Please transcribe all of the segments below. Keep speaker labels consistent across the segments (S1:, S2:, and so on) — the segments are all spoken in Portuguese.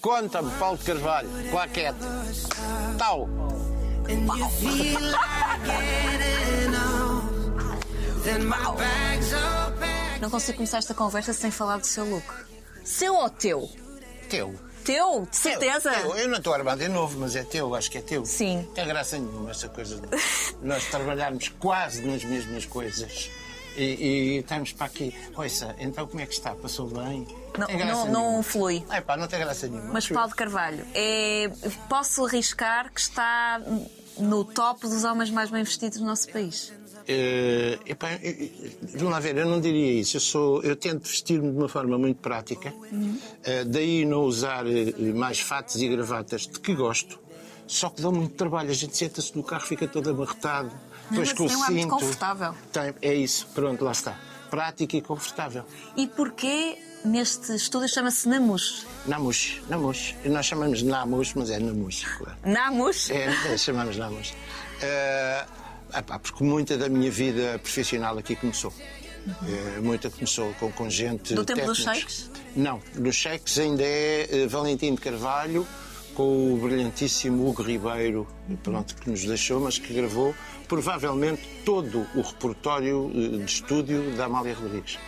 S1: Conta-me, Paulo de Carvalho, claquete. Tal.
S2: bags are packed.
S3: Não consigo começar esta conversa sem falar do seu look. Seu ou teu?
S1: Teu.
S3: Teu? De certeza?
S1: Eu, eu não estou armado, é novo, mas é teu, acho que é teu.
S3: Sim.
S1: Não tem graça nenhuma essa coisa de nós trabalharmos quase nas mesmas coisas e, e estamos para aqui. Ouça, então como é que está? Passou bem?
S3: Não, não, não flui.
S1: Ai pá, não tem graça nenhuma.
S3: Mas Paulo de Carvalho, é, posso arriscar que está no top dos homens mais bem vestidos do nosso país.
S1: Eh, epá, eh, eh, vamos lá ver, eu não diria isso. Eu, sou, eu tento vestir-me de uma forma muito prática, Eh, daí não usar mais fatos e gravatas de que gosto. Só que dão muito trabalho. A gente senta-se no carro, fica todo amarretado.
S3: Mas
S1: com o
S3: um ar muito
S1: cinto.
S3: confortável.
S1: Tem, é isso, pronto, lá está. Prático e confortável.
S3: E porquê neste estúdio chama-se Namus?
S1: Namus, Namus. Nós chamamos Namus, mas é Namus, claro.
S3: Namus?
S1: É, é, chamamos Namus. Epá, porque muita da minha vida profissional aqui começou. Eh, muita começou com, com gente.
S3: Do tempo dos
S1: técnicos.
S3: shakes?
S1: Não, dos shakes ainda é eh, Valentim de Carvalho com o brilhantíssimo Hugo Ribeiro, pronto, que nos deixou, mas que gravou provavelmente todo o repertório eh, de estúdio da Amália Rodrigues.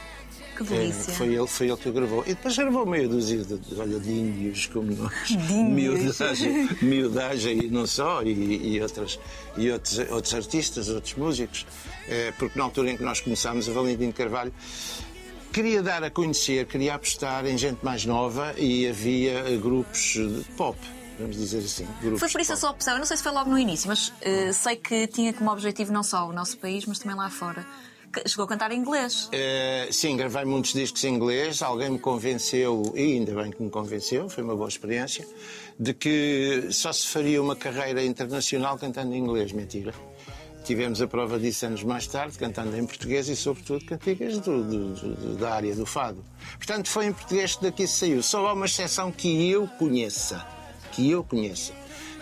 S3: Que
S1: É, foi ele, foi ele que o gravou. E depois gravou meia dúzia de, de, olha, de índios como nós.
S3: índios.
S1: Miudagem, miudagem e não só, e, e, outras, e outros, outros artistas, outros músicos. É, porque na altura em que nós começámos, a Valentim de Carvalho queria dar a conhecer, queria apostar em gente mais nova e havia grupos de pop, vamos dizer assim.
S3: Foi por isso a sua opção. Eu não sei se foi logo no início, mas eh, sei que tinha como objetivo não só o nosso país, mas também lá fora. Chegou a cantar em inglês.
S1: Eh, sim, gravei muitos discos em inglês. Alguém me convenceu, e ainda bem que me convenceu, foi uma boa experiência, de que só se faria uma carreira internacional cantando em inglês. Mentira. Tivemos a prova disso anos mais tarde, cantando em português e, sobretudo, cantigas do- do- do- da área do fado. Portanto, foi em português que daqui saiu. Só há uma exceção que eu conheça, que eu conheça,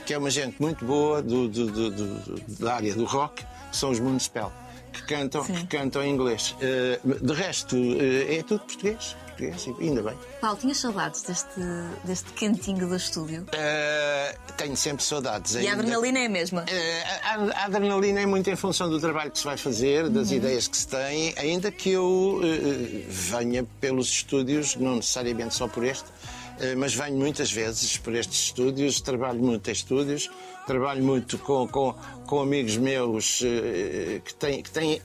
S1: que é uma gente muito boa do- do- do- da área do rock, são os Municipal, que cantam, que cantam em inglês. Eh, de resto, eh, é tudo português. português ainda bem.
S3: Paulo, tinhas saudades deste, deste cantinho do estúdio?
S1: Eh, tenho sempre saudades.
S3: E a adrenalina é a mesma?
S1: Eh, a, a adrenalina é muito em função do trabalho que se vai fazer,
S3: Uhum.
S1: das ideias que se tem, ainda que eu eh, venha pelos estúdios, não necessariamente só por este, mas venho muitas vezes por estes estúdios, trabalho muito em estúdios, trabalho muito com, com, com amigos meus eh, que têm. Que têm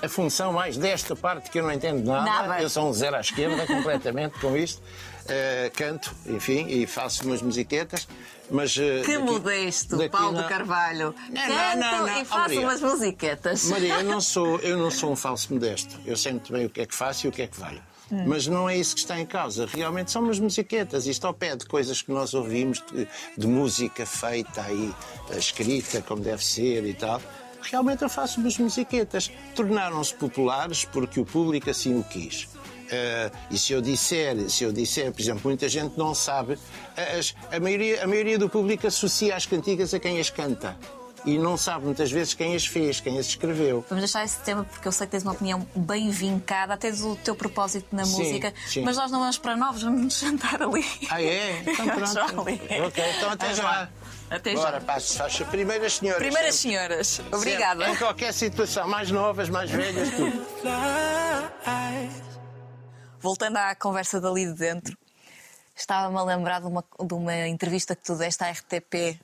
S1: a função mais desta parte que eu não entendo nada.
S3: Nada.
S1: Eu sou um zero à esquerda completamente com isto. Eh, canto, enfim, e faço umas musiquetas. Mas, eh,
S3: Que
S1: daqui-
S3: modesto,
S1: daqui
S3: Paulo
S1: não-
S3: Carvalho.
S1: Não,
S3: Canto
S1: não, não,
S3: e faço
S1: obrigado.
S3: umas musiquetas.
S1: Maria, eu não, sou, eu não sou um falso modesto. Eu sei muito bem o que é que faço e o que é que valho. Mas não é isso que está em causa. Realmente são umas musiquetas. Isto ao pé de coisas que nós ouvimos, de, de música feita aí, eh, escrita como deve ser e tal. Realmente eu faço umas musiquetas. Tornaram-se populares porque o público assim o quis. Eh, e se eu disser, se eu disser, por exemplo, muita gente não sabe, as- a, maioria, a maioria do público associa as cantigas a quem as canta. E não sabe muitas vezes quem as fez, quem as escreveu.
S3: Vamos deixar esse tema porque eu sei que tens uma opinião bem vincada, até do teu propósito na
S1: Sim,
S3: música.
S1: sim.
S3: Mas nós não vamos para novos, vamos nos jantar ali.
S1: Ah, é? Então pronto. Ok, então até já.
S3: lá. Até já.
S1: Bora, passo, faixa. Primeiras senhoras.
S3: Primeiras
S1: sempre.
S3: senhoras, obrigada.
S1: Sempre. Em qualquer situação, mais novas, mais velhas, tudo.
S3: Voltando à conversa dali de dentro, estava-me a lembrar de uma, de uma entrevista que tu deste à RTP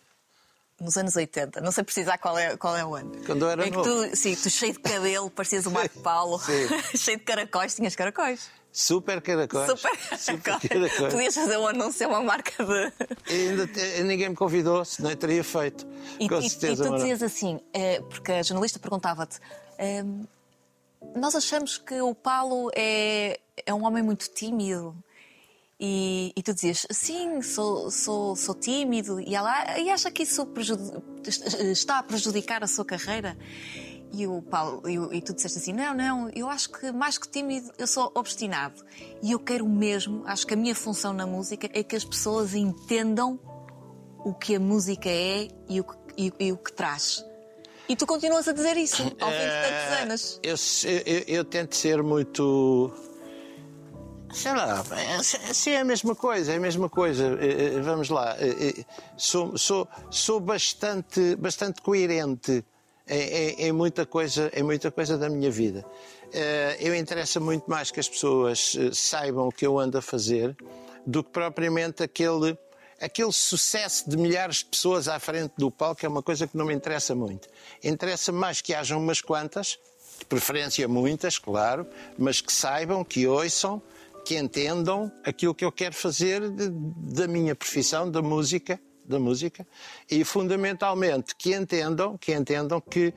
S3: nos anos 80. Não sei precisar qual é, qual é o ano.
S1: Quando eu era
S3: que
S1: novo.
S3: tu, sim, tu cheio de cabelo, parecias o Marco Paulo, cheio de caracóis, tinhas caracóis.
S1: Super caracóis.
S3: Super
S1: Super
S3: caracóis. Podias fazer um anúncio a uma marca de.
S1: E ainda te- ninguém me convidou, senão eu teria feito.
S3: E,
S1: Com
S3: e-
S1: certeza.
S3: e tu dizias assim, eh, porque a jornalista perguntava-te: ehm, Nós achamos que o Paulo é, é um homem muito tímido. E, e tu dizias, sim, sou, sou, sou tímido. E ela e acha que isso está a prejudicar a sua carreira? E o Paulo, e, e tu disseste assim: não, não, eu acho que mais que tímido, eu sou obstinado. E eu quero mesmo, acho que a minha função na música é que as pessoas entendam o que a música é e o que, e- e o que traz. E tu continuas a dizer isso ao fim de tantos
S1: Eh,
S3: anos.
S1: Eu, eu- eu tento ser muito. Sei lá, é, sim, é a mesma coisa, é a mesma coisa. Eh, eh, Vamos lá, eh, sou, sou, sou bastante, bastante coerente em, em- em muita coisa, em muita coisa da minha vida. Eu interessa muito mais que as pessoas saibam o que eu ando a fazer do que propriamente aquele, aquele sucesso de milhares de pessoas à frente do palco, é uma coisa que não me interessa muito. Interessa mais que hajam umas quantas, de preferência muitas, claro, mas que saibam, que ouçam, que entendam aquilo que eu quero fazer de- da minha profissão, da música, da música, e fundamentalmente que entendam, que entendam que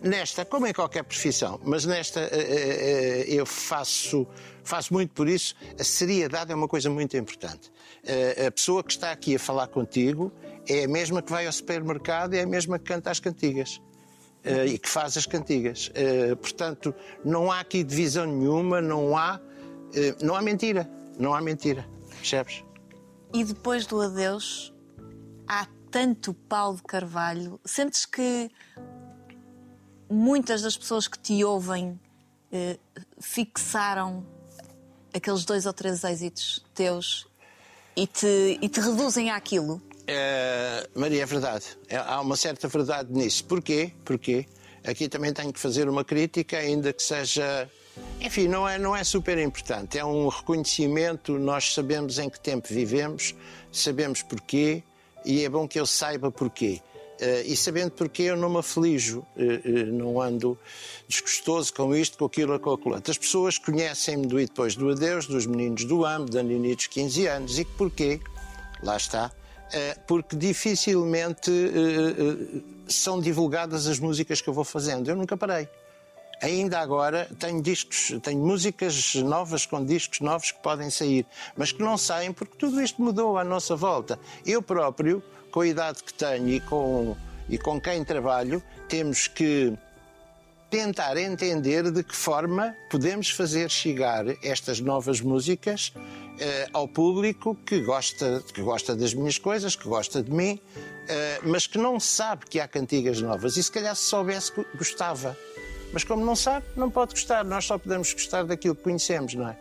S1: nesta, como em qualquer profissão, mas nesta eh, eh, eh, eu faço, faço muito por isso, a seriedade é uma coisa muito importante. A pessoa que está aqui a falar contigo é a mesma que vai ao supermercado, é a mesma que canta as cantigas. e que faz as cantigas. Portanto, não há aqui divisão nenhuma, não há, não há mentira. Não há mentira. Percebes?
S3: E depois do adeus, há tanto Paulo de Carvalho. Sentes que muitas das pessoas que te ouvem eh, fixaram aqueles dois ou três êxitos teus e te, e te reduzem àquilo?
S1: Eh, Maria, é verdade. É- Há uma certa verdade nisso. Porquê? Porquê? Aqui também tenho que fazer uma crítica, ainda que seja. Enfim, não é, não é super importante. É um reconhecimento, nós sabemos em que tempo vivemos, sabemos porquê e é bom que eu saiba porquê. Eh, e sabendo porquê, eu não me aflijo, eh, eh, não ando desgostoso com isto, com aquilo, com aquilo. As pessoas conhecem-me do e depois do adeus, dos meninos do AMB, da Nini dos 15 anos, e porquê? Lá está. Porque dificilmente são divulgadas as músicas que eu vou fazendo. Eu nunca parei. Ainda agora tenho discos, tenho músicas novas com discos novos que podem sair, mas que não saem porque tudo isto mudou à nossa volta. Eu próprio, com a idade que tenho e com, e com quem trabalho, temos que tentar entender de que forma podemos fazer chegar estas novas músicas eh, ao público que gosta, que gosta das minhas coisas, que gosta de mim, eh, mas que não sabe que há cantigas novas. E se calhar se soubesse, gostava. Mas como não sabe, não pode gostar. Nós só podemos gostar daquilo que conhecemos, não é?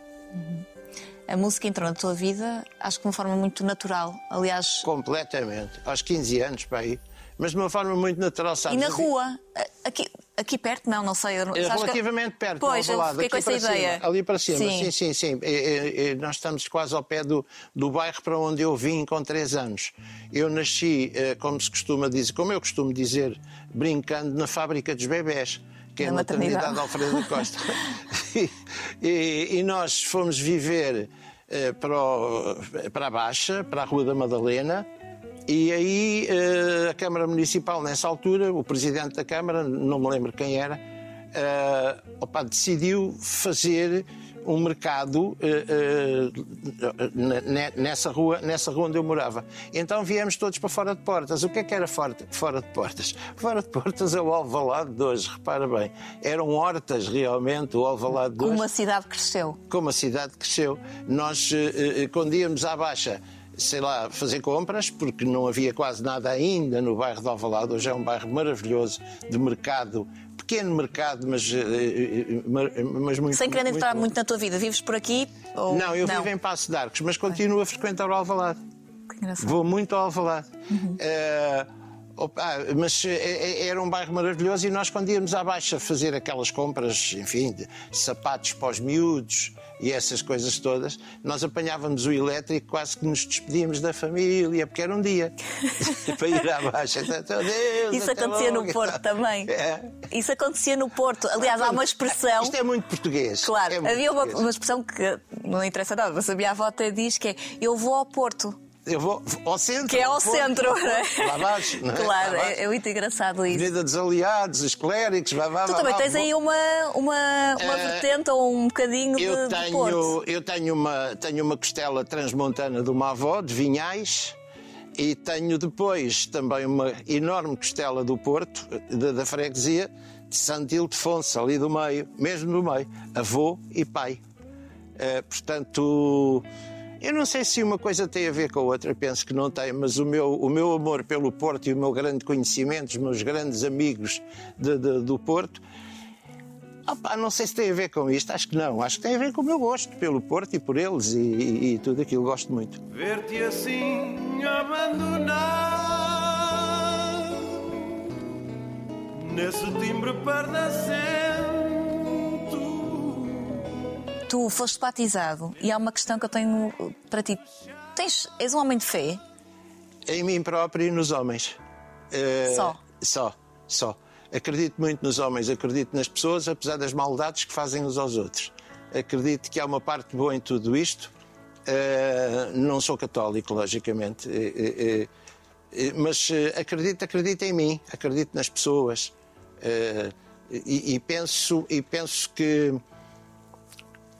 S3: A música entrou na tua vida, acho que de uma forma muito natural. Aliás,
S1: Completamente. Aos 15 anos, para aí. Mas de uma forma muito natural,
S3: e
S1: sabes?
S3: na rua, aqui, aqui perto, não, não sei. eu
S1: É
S3: sabes que-
S1: relativamente perto,
S3: Pois,
S1: ao lado,
S3: fiquei com
S1: aqui
S3: essa ideia.
S1: Cima, ali para cima,
S3: Sim.
S1: sim, sim, sim. É, é, é, nós estamos quase ao pé do, do bairro para onde eu vim com três anos. Eu nasci, eh, como se costuma dizer, como eu costumo dizer, brincando na fábrica dos bebés, que é a maternidade
S3: maternidade.
S1: Alfredo da Costa. e, e- e nós fomos viver eh, para, o- para a Baixa, para a Rua da Madalena, e aí eh, a Câmara Municipal, nessa altura, o presidente da Câmara, não me lembro quem era, eh, opa, decidiu fazer um mercado eh, eh, ne- ne- nessa, rua, nessa rua onde eu morava. Então viemos todos para fora de portas. O que é que era fora, fora de portas? Fora de portas é o Alvalade de hoje, repara bem. Eram hortas realmente, o Alvalade de
S3: Como
S1: hoje
S3: uma cidade cresceu.
S1: como a cidade cresceu. Nós, eh, quando íamos à Baixa, sei lá, fazer compras, porque não havia quase nada ainda no bairro de Alvalade, hoje é um bairro maravilhoso, de mercado, pequeno mercado, mas, eh, eh, mar- mas muito
S3: Sem querer entrar muito na tua vida, vives por aqui? Ou...
S1: Não, eu vivo em Passo de Arcos, mas continuo a frequentar o Alvalade.
S3: Que engraçado.
S1: Vou muito ao Alvalade. Eh, mas eh, eh, era um bairro maravilhoso e nós, quando íamos à Baixa fazer aquelas compras, enfim, de sapatos para os miúdos e essas coisas todas, nós apanhávamos o elétrico, quase que nos despedíamos da família, porque era um dia para ir à Baixa. Então, adeus,
S3: Isso
S1: até
S3: acontecia
S1: logo
S3: no Porto também.
S1: É.
S3: Isso acontecia no Porto. Aliás, há uma expressão.
S1: Isto é muito português.
S3: Claro,
S1: É muito
S3: havia uma,
S1: português.
S3: uma expressão que não interessa nada, mas a minha avó até diz que é eu vou ao Porto,
S1: Eu vou ao centro.
S3: que é ao centro, não é?
S1: Lá abaixo, não é?
S3: Claro, é, muito engraçado isso.
S1: Avenida dos Aliados, os clérigos, vá, vá,
S3: Tu
S1: vá,
S3: também tens aí uma, uma, uma
S1: Eh,
S3: vertente ou um bocadinho de,
S1: Eu
S3: de
S1: tenho,
S3: Porto.
S1: eu tenho, uma, tenho uma costela transmontana de uma avó, de Vinhais, e tenho depois também uma enorme costela do Porto, da, da freguesia, de Santo Ildefonso, ali do meio, mesmo do meio, avô e pai. Eh, portanto, eu não sei se uma coisa tem a ver com a outra, penso que não tem, mas o meu, o meu amor pelo Porto e o meu grande conhecimento, os meus grandes amigos de- de- do Porto, Opa, não sei se tem a ver com isto, acho que não. Acho que tem a ver com o meu gosto pelo Porto e por eles e, e- e tudo aquilo. Gosto muito.
S2: Ver-te assim abandonado Nesse timbre pardacento
S3: Tu foste batizado e há uma questão que eu tenho para ti. Tens, és um homem de fé?
S1: Em mim próprio e nos homens. Eh,
S3: Só?
S1: Só, só. Acredito muito nos homens, acredito nas pessoas, apesar das maldades que fazem uns aos outros. Acredito que há uma parte boa em tudo isto. Eh, não sou católico, logicamente, eh, mas acredito, acredito em mim, acredito nas pessoas. E, e penso, e penso que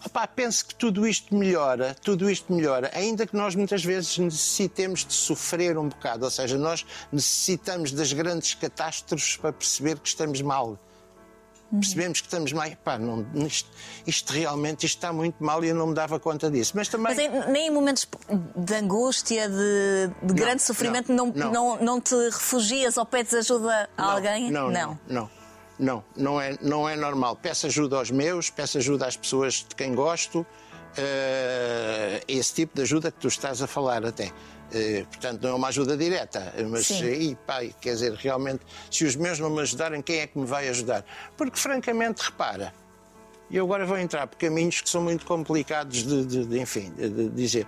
S1: Opá, penso que tudo isto melhora, tudo isto melhora, ainda que nós muitas vezes necessitemos de sofrer um bocado, ou seja, nós necessitamos das grandes catástrofes para perceber que estamos mal. Percebemos que estamos mal. Epá, não, isto, isto realmente isto está muito mal e eu não me dava conta disso. Mas também.
S3: Mas em- nem em momentos de angústia, de, de grande sofrimento, não,
S1: não,
S3: não.
S1: não.
S3: Não, te refugias ou pedes ajuda a
S1: Não,
S3: alguém?
S1: Não, não, não. Não, não é, não é normal. Peço ajuda aos meus, peço ajuda às pessoas de quem gosto. eh, esse tipo de ajuda que tu estás a falar até. Eh, portanto, não é uma ajuda direta, mas
S3: Sim.
S1: aí, pai, quer dizer, realmente, se os meus não me ajudarem, quem é que me vai ajudar? Porque, francamente, repara, e agora vou entrar por caminhos que são muito complicados de, de- de, enfim, de, de dizer.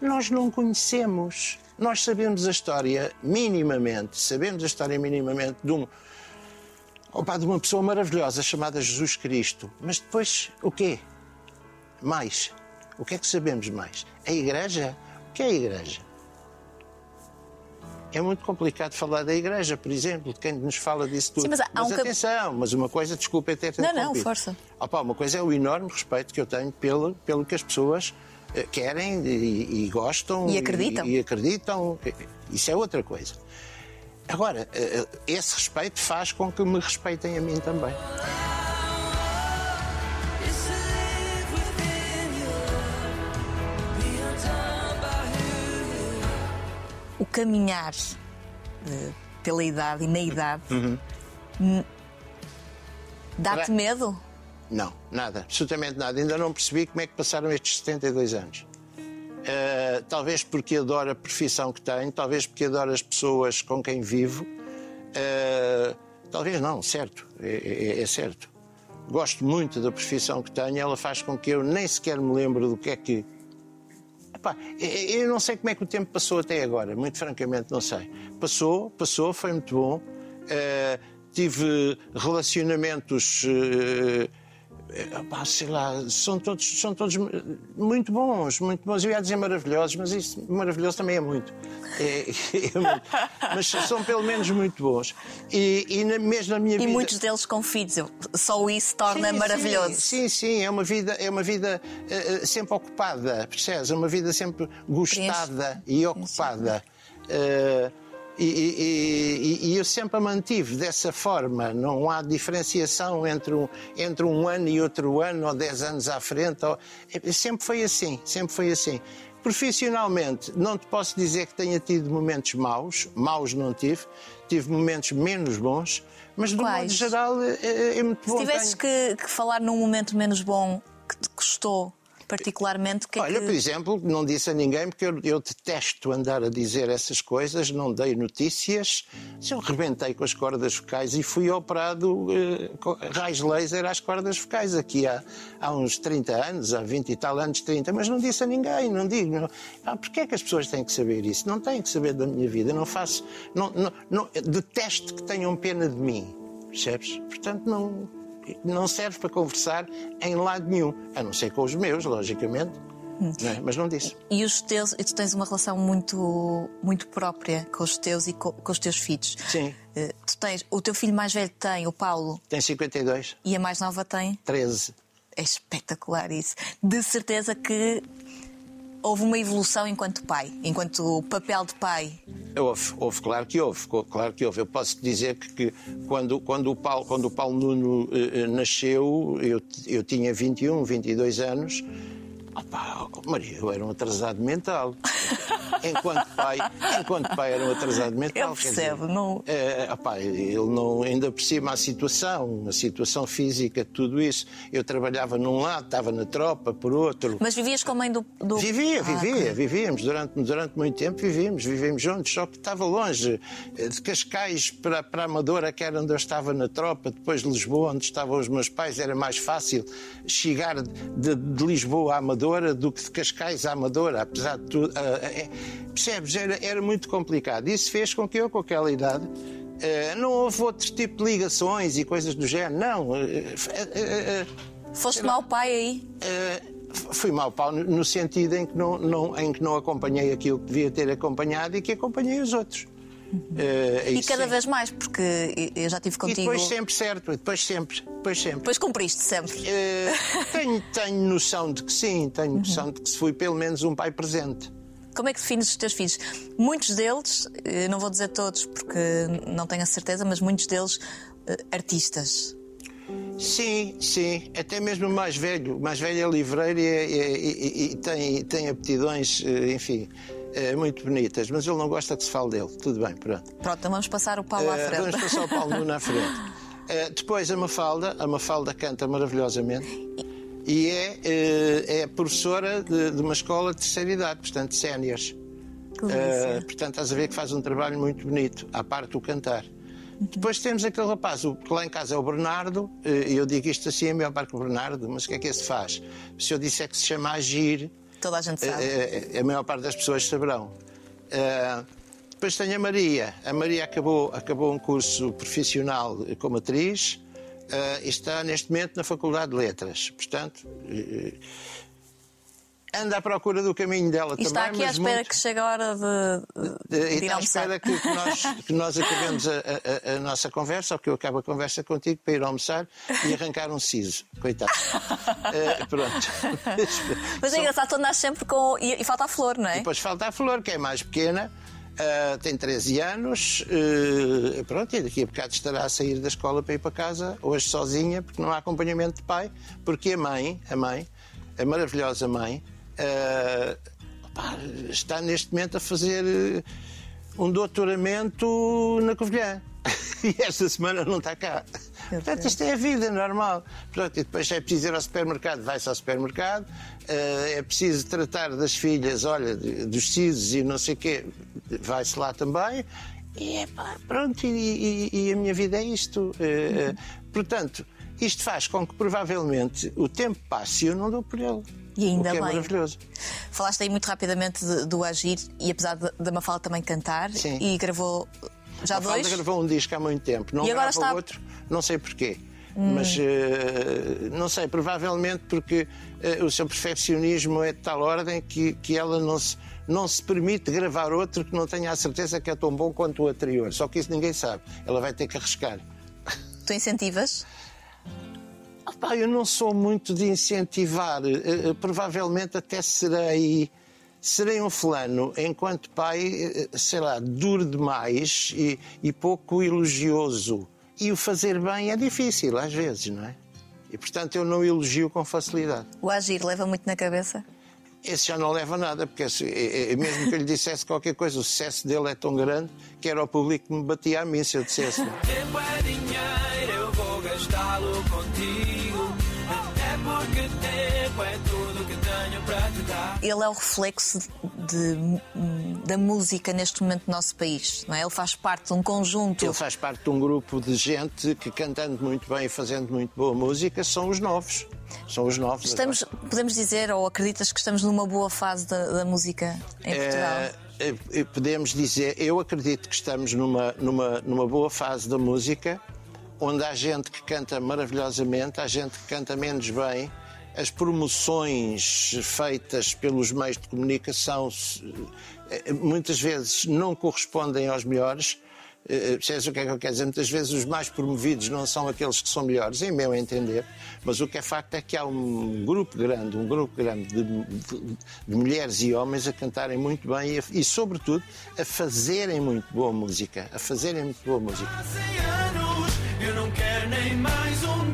S1: Nós não conhecemos, nós sabemos a história minimamente, sabemos a história minimamente de um, opa, de uma pessoa maravilhosa chamada Jesus Cristo. Mas depois, o quê? Mais. O que é que sabemos mais? A Igreja? O que é a Igreja? É muito complicado falar da Igreja, por exemplo, quem nos fala disso tudo.
S3: Sim, mas há um
S1: atenção, mas uma coisa, desculpa é ter
S3: Não, não, força.
S1: Opa, uma coisa é o enorme respeito que eu tenho pelo, pelo que as pessoas eh, querem e, e gostam.
S3: E acreditam.
S1: E, acreditam. Isso é outra coisa. Agora, eh, eh, esse respeito faz com que me respeitem a mim também.
S3: O caminhar eh, pela idade e na idade
S1: Uhum.
S3: n- dá-te medo?
S1: Não, nada, absolutamente nada. Ainda não percebi como é que passaram estes 72 anos. Eh, talvez porque adoro a profissão que tenho, talvez porque adoro as pessoas com quem vivo. Eh, talvez não, certo, é, é- é certo. Gosto muito da profissão que tenho, ela faz com que eu nem sequer me lembro do que é que. Epá, eu- eu não sei como é que o tempo passou até agora, muito francamente não sei. Passou, passou, foi muito bom. Eh, tive relacionamentos. Pá, sei lá, são todos, são todos muito bons, muito bons. Eu ia dizer maravilhosos, mas isso maravilhoso também é muito. É- é muito. Mas são pelo menos muito bons. E, e na- mesmo na minha
S3: E
S1: vida.
S3: muitos deles com filhos. Só isso torna
S1: Sim,
S3: maravilhoso.
S1: Sim, sim, sim, é uma vida, é uma vida eh, sempre ocupada, percebes? É uma vida sempre gostada e ocupada. Eh, e, e- e- e eu sempre a mantive dessa forma. Não há diferenciação entre um, entre um ano e outro ano, ou dez anos à frente. ou- eh, Sempre foi assim, sempre foi assim. Profissionalmente, não te posso dizer que tenha tido momentos maus, maus não tive, tive momentos menos bons, mas de modo geral é, é- é muito
S3: Se
S1: bom.
S3: tivesses
S1: Tenho-
S3: que, que falar num momento menos bom que te custou particularmente, que é
S1: Olha,
S3: que...
S1: por exemplo, não disse a ninguém, porque eu, eu detesto andar a dizer essas coisas, não dei notícias. Eu rebentei com as cordas vocais e fui operado eh, raios laser às cordas vocais aqui há, há uns 30 anos, há 20 e tal anos, 30, mas não disse a ninguém, não digo. Não. Ah, Porquê é que as pessoas têm que saber isso? Não têm que saber da minha vida, não faço. Não, não, não- detesto que tenham pena de mim, percebes? Portanto, não não serve para conversar em lado nenhum, a não ser com os meus, logicamente.
S3: Hum.
S1: não é? Mas não disse.
S3: E os teus, e tu tens uma relação muito, muito própria com os teus e co- com, os teus filhos.
S1: Sim.
S3: Eh, Tu tens, o teu filho mais velho tem, o Paulo,
S1: Tem 52,
S3: e a mais nova tem.
S1: 13.
S3: É espetacular isso. De certeza que houve uma evolução enquanto pai, enquanto papel de pai.
S1: Houve, houve, claro que houve, claro que houve. Eu posso dizer que, que quando, quando, o Paulo, quando o Paulo Nuno eh, eh, nasceu, eu, eu tinha 21, 22 anos. Opa, Maria, eu era um atrasado mental. enquanto pai, enquanto pai era um atrasado mental.
S3: Eu
S1: quer
S3: percebo,
S1: dizer,
S3: não-
S1: eh, opá, ele não, ainda por cima a situação, a situação física, tudo isso. Eu trabalhava num lado, estava na tropa, por outro.
S3: Mas vivias com a mãe do. do...
S1: Vivia,
S3: Ah,
S1: vivia,
S3: ok.
S1: vivíamos. Durante, durante muito tempo vivíamos, vivíamos juntos, só que estava longe. eh, De Cascais para, para a Amadora, que era onde eu estava na tropa, depois de Lisboa, onde estavam os meus pais, era mais fácil chegar de, de Lisboa à Amadora do que de Cascais à Amadora, apesar de tudo. ah, eh, percebes? Era, era muito complicado. Isso fez com que eu, com aquela idade, eh, não houve outro tipo de ligações e coisas do género, não.
S3: Foste mau pai aí.
S1: fui mau pau no- no sentido em que não, não- em que não acompanhei aquilo que devia ter acompanhado e que acompanhei os outros. Eh,
S3: E cada
S1: sim.
S3: vez mais, porque eu já estive
S1: E
S3: contigo.
S1: depois sempre certo, e depois sempre, depois sempre.
S3: Depois cumpriste sempre.
S1: Eh, tenho, tenho noção de que sim, tenho
S3: Uhum.
S1: noção de que fui pelo menos um pai presente.
S3: Como é que defines os teus filhos? Muitos deles, eh, não vou dizer todos porque não tenho a certeza, mas muitos deles artistas.
S1: Sim, sim, até mesmo o mais velho. O mais velho é livreiro e, é- e- e- e tem, tem aptidões, enfim, eh, muito bonitas, mas ele não gosta que se fale dele. Tudo bem, pronto.
S3: Pronto, então vamos passar o Paulo à
S1: Eh,
S3: frente.
S1: Vamos passar o Paulo Nuno à frente. Eh, depois a Mafalda, a Mafalda canta maravilhosamente e é, eh, é professora de, de uma escola de terceira idade, portanto, séniores.
S3: Delícia.
S1: portanto, estás a ver que faz um trabalho muito bonito, à parte do cantar. Depois temos aquele rapaz, o que lá em casa é o Bernardo, e eu digo isto assim, é melhor parte que o Bernardo, mas o que é que esse faz? Se eu disser que se chama Agir,
S3: Toda a gente sabe.
S1: eh, eh, a maior parte das pessoas saberão. Eh, depois tem a Maria. A Maria acabou, acabou um curso profissional como atriz eh, e está neste momento na Faculdade de Letras. Portanto, eh, anda à procura do caminho dela
S3: e
S1: também.
S3: está aqui à espera
S1: muito-
S3: que chegue a hora de,
S1: eh,
S3: de
S1: e
S3: ir
S1: está à espera que, que nós, que nós acabemos a, a- a- nossa conversa, ou que eu acabe a conversa contigo para ir almoçar e arrancar um siso. Coitado. Eh, pronto.
S3: Mas é engraçado, tu andas sempre com. E, e falta a flor, não é?
S1: Depois falta a Flor, que é mais pequena, ah, tem 13 anos, eh, pronto, e daqui a bocado estará a sair da escola para ir para casa, hoje sozinha, porque não há acompanhamento de pai, porque a mãe, a mãe, a maravilhosa mãe, opá, está neste momento a fazer eh, um doutoramento na Covilhã. E esta semana não está cá. Portanto, isto é a vida normal. Portanto, e depois é preciso ir ao supermercado, vai-se ao supermercado. eh, é preciso tratar das filhas, olha, dos sisos e não sei o quê, vai-se lá também. E é pá, pronto, e, e- e a minha vida é isto. Eh, portanto, isto faz com que provavelmente o tempo passe e eu não dou por ele.
S3: E ainda
S1: o que é
S3: bem.
S1: maravilhoso.
S3: Falaste aí muito rapidamente de- do Agir e apesar da Mafalda também cantar
S1: Sim.
S3: e gravou já
S1: A
S3: dois.
S1: gravou um disco há muito tempo, não
S3: E agora está-
S1: outro, não sei porquê. Mas eh, não sei, provavelmente porque eh, o seu perfeccionismo é de tal ordem que, que ela não se, não se permite gravar outro que não tenha a certeza que é tão bom quanto o anterior. Só que isso ninguém sabe. Ela vai ter que arriscar.
S3: Tu incentivas?
S1: Opá, eu não sou muito de incentivar. Eh, provavelmente até serei. Serei um fulano, enquanto pai, eh, sei lá, duro demais e, e pouco elogioso. E o fazer bem é difícil, às vezes, não é? E portanto eu não elogio com facilidade.
S3: O Agir leva muito na cabeça?
S1: Esse já não leva a nada, porque esse- mesmo que eu lhe dissesse qualquer coisa, o sucesso dele é tão grande que era o público que me batia a mim se eu dissesse.
S2: Tempo é dinheiro, eu vou gastá-lo contigo.
S3: Ele é o reflexo de- da música neste momento no nosso país, não é? Ele faz parte de um conjunto.
S1: Ele faz parte de um grupo de gente que, cantando muito bem e fazendo muito boa música, são os novos. São os novos.
S3: Estamos, podemos dizer, ou acreditas que estamos numa boa fase da, da música em Portugal?
S1: Eh, eh, podemos dizer, eu acredito que estamos numa, numa, numa boa fase da música, onde há gente que canta maravilhosamente, há gente que canta menos bem. As promoções feitas pelos meios de comunicação eh, muitas vezes não correspondem aos melhores. Eh, Percebes o que é que eu quero dizer? Muitas vezes os mais promovidos não são aqueles que são melhores, em meu entender, mas o que é facto é que há um grupo grande, um grupo grande de, de- de mulheres e homens a cantarem muito bem e, e, sobretudo, a fazerem muito boa música. A fazerem muito boa música.
S2: Há 100 anos, eu não quero nem mais um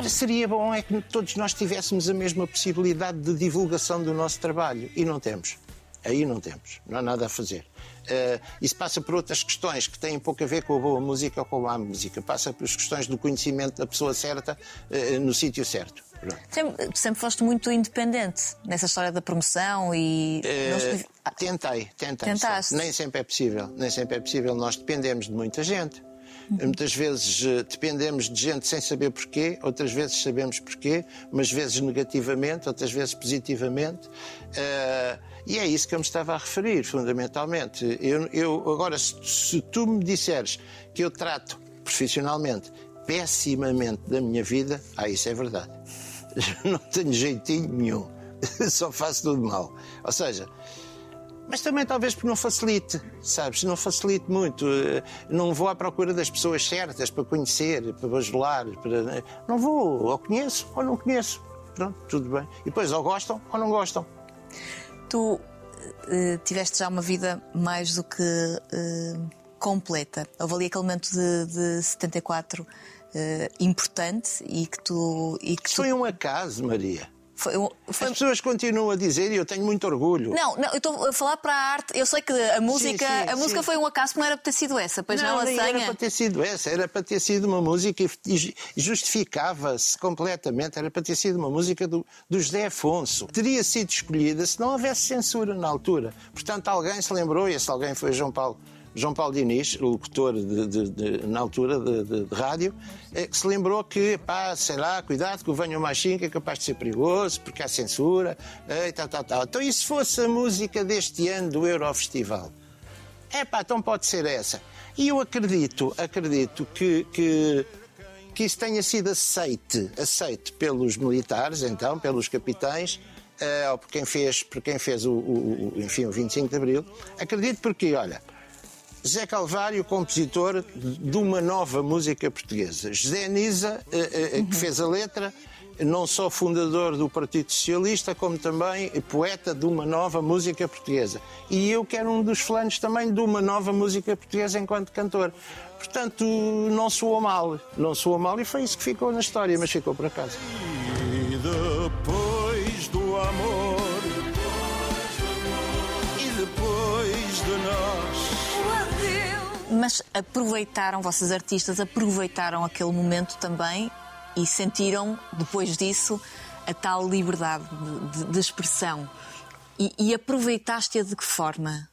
S1: Ora, seria bom é que todos nós tivéssemos a mesma possibilidade de divulgação do nosso trabalho e não temos. Aí não temos, não há nada a fazer. Uh, isso passa por outras questões que têm pouco a ver com a boa música ou com a má música. Passa por questões do conhecimento da pessoa certa uh, no sítio certo.
S3: Sempre, sempre foste muito independente nessa história da promoção e.
S1: Uh, tentei, tentei. Tentaste. Nem sempre é possível. Nem sempre é possível. Nós dependemos de muita gente. Uhum. Muitas vezes dependemos de gente sem saber porquê, outras vezes sabemos porquê, mas vezes negativamente, outras vezes positivamente. Uh, e é isso que eu me estava a referir, fundamentalmente. Eu, eu agora, se, se tu me disseres que eu trato profissionalmente pessimamente da minha vida, ah, isso é verdade. Não tenho jeitinho nenhum. Só faço tudo mal. Ou seja, mas também talvez porque não facilite, sabes? Não facilite muito. Não vou à procura das pessoas certas para conhecer, para bajular. Para... Não vou, ou conheço ou não conheço. Pronto, tudo bem. E depois ou gostam ou não gostam
S3: tu uh, tiveste já uma vida mais do que uh, completa. Houve ali aquele momento de, de 74 uh, importante e que tu. E que tu...
S1: Foi um acaso, Maria. Foi, foi... As pessoas continuam a dizer e eu tenho muito orgulho.
S3: Não, não, eu estou a falar para a arte. Eu sei que a música, sim, sim, a música sim. foi um acaso, não era para ter sido essa, pois não, não senha.
S1: Era para ter sido essa, era para ter sido uma música e justificava-se completamente. Era para ter sido uma música do, do José Afonso. Teria sido escolhida se não houvesse censura na altura. Portanto, alguém se lembrou, e esse alguém foi João Paulo João Paulo Diniz, locutor de, de, de, na altura de, rádio, é, que se lembrou que, pá, sei lá, cuidado que o Venho Machinho é capaz de ser perigoso, porque há censura, e tal, tal, tal. Então, e se fosse a música deste ano do Eurofestival? É pá, então pode ser essa. E eu acredito, acredito que, que, que isso tenha sido aceite, aceite pelos militares, então, pelos capitães, uh, ou por quem fez, por quem fez o, o, o, enfim, o 25 de Abril. Acredito porque, olha, José Calvário, compositor de uma nova música portuguesa. José Nisa, eh, eh, que fez a letra, não só fundador do Partido Socialista, como também poeta de uma nova música portuguesa. E eu quero um dos flanos também de uma nova música portuguesa enquanto cantor. Portanto, não soou mal, não soou mal e foi isso que ficou na história, mas ficou por acaso.
S3: Mas aproveitaram, vossos artistas aproveitaram aquele momento também e sentiram, depois disso, a tal liberdade de, de, de expressão. E, e aproveitaste-a de que forma?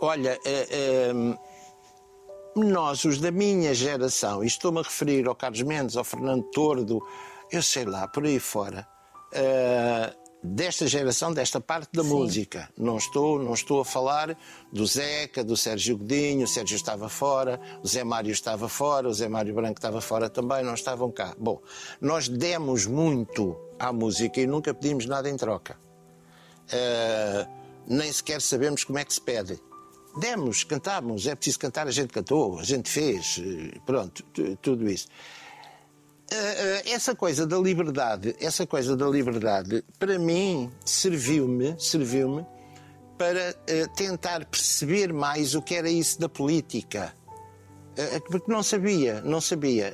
S1: Olha, é, é, nós, os da minha geração, e estou-me a referir ao Carlos Mendes, ao Fernando Tordo, eu sei lá, por aí fora, é, desta geração, desta parte da Sim. música. Não estou, não estou a falar do Zeca, do Sérgio Godinho, o Sérgio estava fora, o Zé Mário estava fora, o Zé Mário Branco estava fora também, não estavam cá. Bom, nós demos muito à música e nunca pedimos nada em troca. Uh, nem sequer sabemos como é que se pede. Demos, cantámos, é preciso cantar, a gente cantou, a gente fez, eh, pronto, tudo isso. Eh, eh, essa coisa da liberdade, essa coisa da liberdade, para mim serviu-me, serviu-me para uh, tentar perceber mais o que era isso da política. Uh, porque não sabia, não sabia.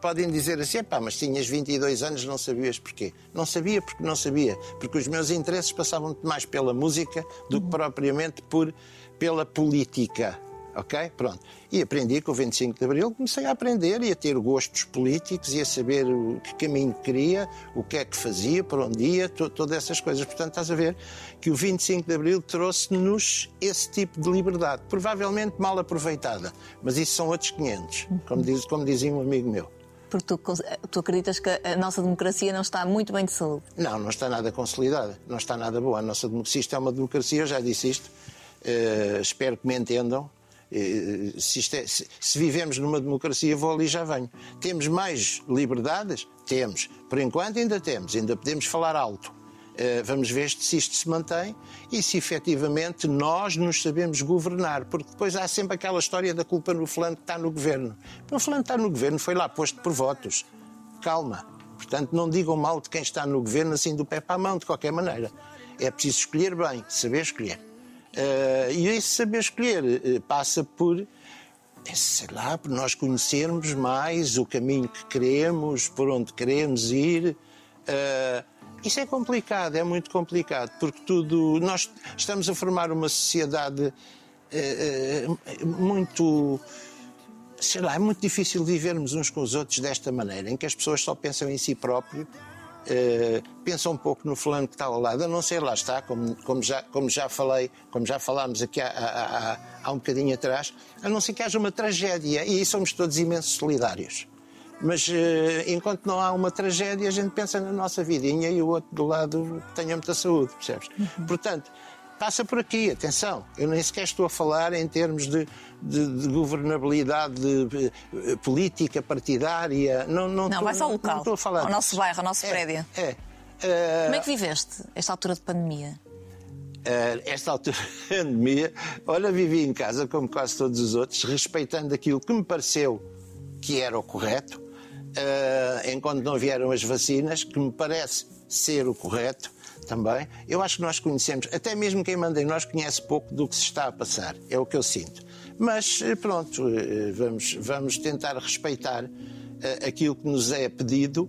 S1: Podem dizer assim, pá, mas tinhas 22 anos, não sabias porquê. Não sabia porque não sabia. Porque os meus interesses passavam mais pela música do que propriamente por, pela política ok? Pronto. E aprendi com o 25 de Abril, comecei a aprender e a ter gostos políticos e a saber o que caminho queria, o que é que fazia, para onde ia, todas essas coisas. Portanto, estás a ver que o 25 de Abril trouxe-nos esse tipo de liberdade, provavelmente mal aproveitada, mas isso são outros 500, como, diz, como dizia um amigo meu.
S3: Porque tu, tu, acreditas que a nossa democracia não está muito bem de saúde?
S1: Não, não está nada consolidada, não está nada boa. A nossa democracia, isto é uma democracia, eu já disse isto, uh, espero que me entendam. Eh, se, é, se, se, vivemos numa democracia, vou ali e já venho. Temos mais liberdades? Temos. Por enquanto ainda temos, ainda podemos falar alto. Uh, vamos ver se isto se mantém e se efetivamente nós nos sabemos governar, porque depois há sempre aquela história da culpa no fulano que está no governo. O fulano está no governo foi lá posto por votos. Calma. Portanto, não digam mal de quem está no governo assim do pé para a mão, de qualquer maneira. É preciso escolher bem, saber escolher. Uh, e esse saber escolher uh, passa por é, sei lá, por nós conhecermos mais o caminho que queremos, por onde queremos ir. Uh, isso é complicado, é muito complicado, porque tudo. Nós estamos a formar uma sociedade uh, uh, muito. Sei lá, é muito difícil vivermos uns com os outros desta maneira, em que as pessoas só pensam em si próprio Uh, pensa um pouco no fulano que está ao lado, a não ser lá está, como, como, já, como já falei, como já falámos aqui há, há, há, há um bocadinho atrás, a não ser que haja uma tragédia, e aí somos todos imensos solidários. Mas uh, enquanto não há uma tragédia, a gente pensa na nossa vidinha e o outro do lado tenha muita saúde, percebes? Uhum. Portanto, passa por aqui, atenção, eu nem sequer estou a falar em termos de, de, de governabilidade de, eh, política, partidária. Não, não,
S3: não
S1: estou,
S3: vai ao local,
S1: não estou a falar
S3: ao nosso bairro, ao nosso
S1: é,
S3: prédio.
S1: É,
S3: uh, Como é que viveste esta altura de pandemia?
S1: Uh, esta altura de pandemia, olha, vivi em casa como quase todos os outros, respeitando aquilo que me pareceu que era o correto, uh, enquanto não vieram as vacinas, que me parece ser o correto também. Eu acho que nós conhecemos, até mesmo quem manda em nós conhece pouco do que se está a passar, é o que eu sinto. Mas eh, pronto, eh, vamos, vamos tentar respeitar eh, aquilo que nos é pedido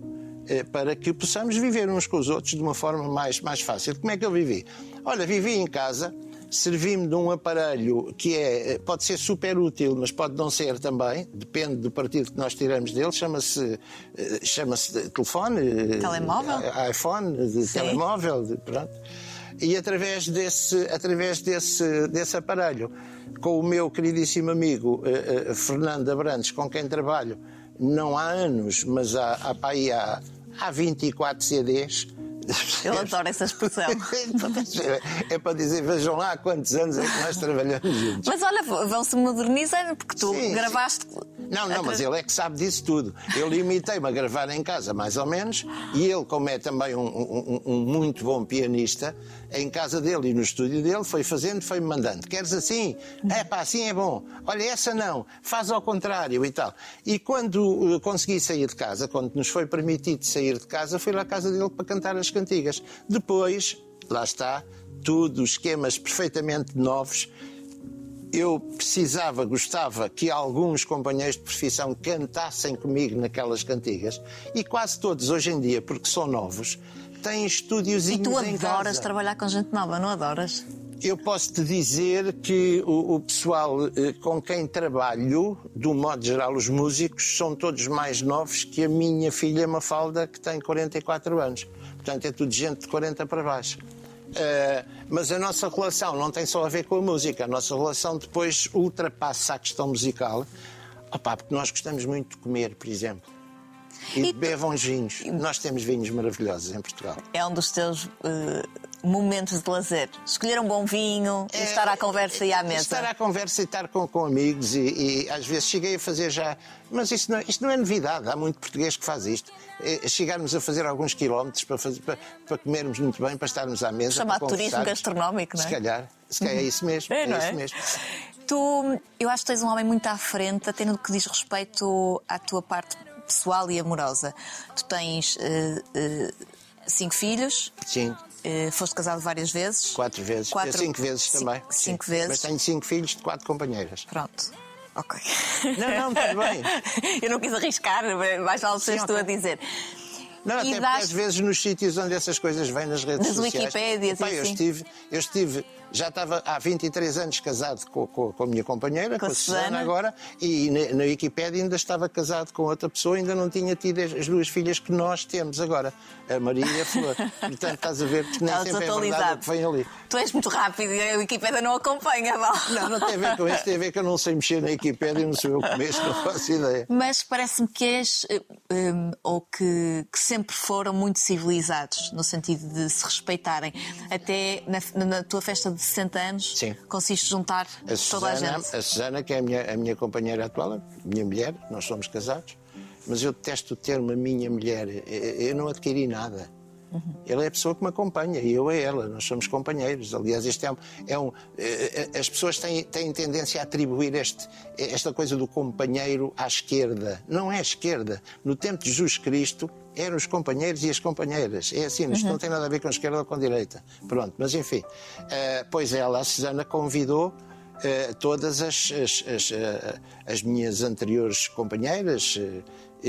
S1: para que possamos viver uns com os outros de uma forma mais, mais fácil. Como é que eu vivi? Olha, vivi em casa servi-me de um aparelho que é, pode ser super útil, mas pode não ser também, depende do partido que nós tiramos dele, chama-se eh, chama telefone,
S3: eh, telemóvel,
S1: iPhone, de telemóvel, de, pronto. E através desse, através desse, desse aparelho, com o meu queridíssimo amigo uh, Fernando Abrantes, com quem trabalho, não há anos, mas há, há, há, há 24 CDs,
S3: eu adoro essa expressão.
S1: é para dizer, vejam lá há quantos anos é que nós trabalhamos juntos.
S3: Mas olha, vão-se modernizando, porque tu sim, gravaste. Sim.
S1: Não, não, mas ele é que sabe disso tudo. Eu limitei-me a gravar em casa, mais ou menos, e ele, como é também um, um, um muito bom pianista, em casa dele e no estúdio dele, foi fazendo, foi-me mandando. Queres assim? É pá, assim é bom. Olha, essa não, faz ao contrário e tal. E quando uh, consegui sair de casa, quando nos foi permitido sair de casa, fui lá à casa dele para cantar as cantigas. Depois, lá está, tudo, esquemas perfeitamente novos eu precisava, gostava que alguns companheiros de profissão cantassem comigo naquelas cantigas e quase todos hoje em dia, porque são novos, têm estúdios
S3: E tu adoras trabalhar com gente nova, não adoras?
S1: Eu posso te dizer que o, o, pessoal eh, com quem trabalho, do modo geral, os músicos, são todos mais novos que a minha filha Mafalda, que tem 44 anos. Portanto, é tudo gente de 40 para baixo. Uh, mas a nossa relação não tem só a ver com a música, a nossa relação depois ultrapassa a questão musical, Opa, porque nós gostamos muito de comer, por exemplo. E, e bons vinhos. Nós temos vinhos maravilhosos em Portugal.
S3: É um dos teus uh, momentos de lazer. Escolher um bom vinho é, e estar à conversa e à mesa.
S1: Estar à conversa e estar com, com amigos e, e, às vezes cheguei a fazer já. Mas isto não, isto não é novidade, há muito português que faz isto. É, chegarmos a fazer alguns quilómetros para, fazer, para, para, comermos muito bem, para estarmos à mesa.
S3: Chamado turismo gastronómico, não é?
S1: Se calhar, se calhar é isso mesmo.
S3: É,
S1: é,
S3: é?
S1: isso mesmo.
S3: Tu, eu acho que tens um homem muito à frente, até no que diz respeito à tua parte pessoal e amorosa. Tu tens uh, uh, cinco filhos.
S1: Sim.
S3: Uh, foste casado várias vezes?
S1: Quatro vezes. Quatro... cinco vezes
S3: cinco,
S1: também.
S3: Cinco Sim. vezes.
S1: Mas tenho cinco filhos de quatro companheiras.
S3: Pronto. Ok.
S1: Não, não, tudo bem.
S3: Eu não quis arriscar, mais vale seres tu a dizer.
S1: Não, até porque às vezes nos sítios onde essas coisas vêm nas redes
S3: nas
S1: sociais.
S3: Nas Wikipédias
S1: Epá, eu
S3: assim.
S1: estive, eu estive já estava há 23 anos casado com, com, com a minha companheira, com, com a Susana. Susana agora, e na, na Wikipédia ainda estava casado com outra pessoa, ainda não tinha tido as duas filhas que nós temos agora, a Maria e a Flor. Portanto, estás a ver que nem sempre é verdade o que vem ali.
S3: Tu és muito rápido e a Wikipédia não acompanha, Val.
S1: Não, não tem a ver com isso, tem a ver que eu não sei mexer na Wikipédia, não sou eu que mexo, não faço ideia.
S3: Mas parece-me que és, um, ou que, que, sempre foram muito civilizados, no sentido de se respeitarem. Até na, na tua festa de 60 anos,
S1: Sim.
S3: conseguiste juntar
S1: a
S3: toda
S1: a
S3: gente.
S1: A Susana, que é a minha, a minha companheira atual, minha mulher, nós somos casados, mas eu detesto o termo a minha mulher. Eu não adquiri nada. Uhum. Ela é a pessoa que me acompanha e eu é ela, nós somos companheiros. Aliás, este é um. É um eh, eh, as pessoas têm, têm tendência a atribuir este, esta coisa do companheiro à esquerda. Não é esquerda. No tempo de Jesus Cristo, eram os companheiros e as companheiras. É assim, isto uhum. não tem nada a ver com esquerda ou com direita. Pronto, mas enfim. Uh, pois ela, a Susana, convidou eh, todas as, as, as, eh, as minhas anteriores companheiras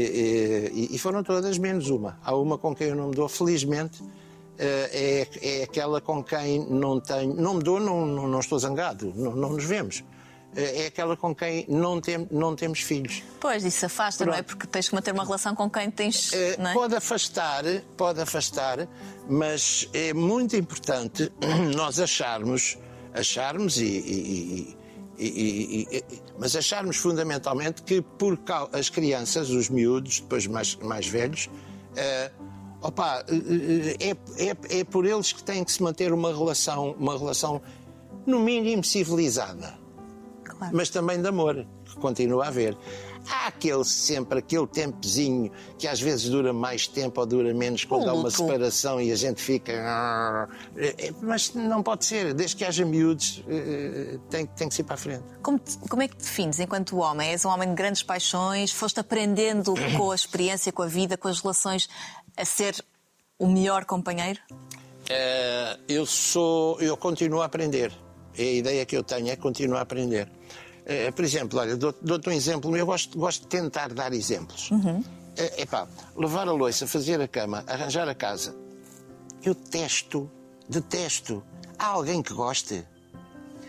S1: e, e foram todas menos uma. Há uma com quem eu não me dou, felizmente, eh, é, é aquela com quem não tenho. Não me dou, não, não, não estou zangado, não, não nos vemos. Eh, É aquela com quem não, tem, não temos filhos.
S3: Pois, isso afasta, não é?
S1: Pronto.
S3: Porque tens que manter uma relação com quem tens. Não é?
S1: Pode afastar, pode afastar, mas é muito importante nós acharmos, acharmos e, e- e- e- e- mas acharmos fundamentalmente que por as crianças, os miúdos, depois mais, mais velhos, eh, opa, eh, eh, é, é, é por eles que tem que se manter uma relação, uma relação no mínimo civilizada
S3: Claro.
S1: mas também de amor, que continua a haver. Há aquele sempre, aquele tempozinho que às vezes dura mais tempo ou dura menos quando
S3: O
S1: há uma
S3: luto.
S1: separação e a gente fica. É, é, Mas não pode ser, desde que haja miúdos, eh, tem, tem que ser para a frente.
S3: Como, te- como é que te defines enquanto homem? És um homem de grandes paixões? Foste aprendendo com a experiência, com a vida, com as relações, a ser o melhor companheiro?
S1: Eh, eu sou, eu continuo a aprender. A ideia que eu tenho é continuar a aprender. Eh, por exemplo, olha, dou- dou-te um exemplo. Eu gosto, gosto de tentar dar exemplos. É epá, levar a louça, fazer a cama, arranjar a casa. Eu detesto, detesto. Há alguém que goste?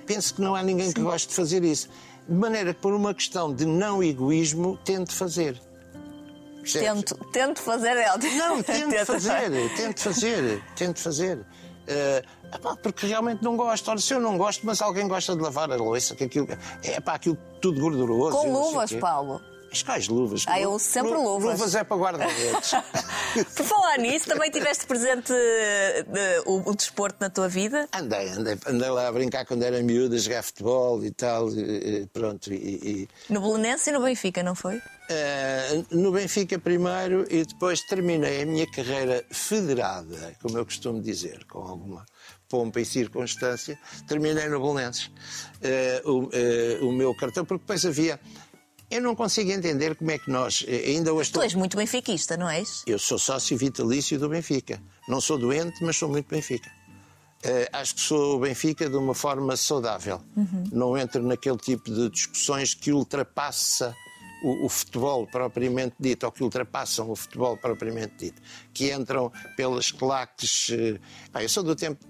S1: Penso que não há ninguém que goste de fazer isso. De maneira que, por uma questão de não egoísmo, tento fazer. Percebes?
S3: Tento, tento fazer ela.
S1: Não, tento fazer, tento fazer, tento fazer. Eh, epá, porque realmente não gosto. Ora, se eu não gosto, mas alguém gosta de lavar a louça, que aquilo é pá, aquilo tudo gorduroso.
S3: Com luvas. Paulo.
S1: Mas quais luvas?
S3: Ah, eu sempre
S1: Lu-
S3: luvas.
S1: Luvas é para guarda-redes.
S3: Por falar nisso, também tiveste presente eh, o, o desporto na tua vida?
S1: andei, andei, andei lá a brincar quando era miúdo, a jogar futebol e tal, e pronto. E, e-
S3: No Belenense e no Benfica, não foi?
S1: Eh, no Benfica primeiro e depois terminei a minha carreira federada, como eu costumo dizer, com alguma pompa e circunstância, terminei no Belenenses. Eh, o, eh, o meu cartão, porque depois havia. Eu não consigo entender como é que nós, ainda hoje
S3: Tu
S1: estou.
S3: és muito benfiquista, não és?
S1: Eu sou sócio vitalício do Benfica. Não sou doente, mas sou muito Benfica. Eh, acho que sou o Benfica de uma forma saudável. Não entro naquele tipo de discussões que ultrapassa o, o futebol propriamente dito, ou que ultrapassam o futebol propriamente dito, que entram pelas claques. eh, pá, eu sou do tempo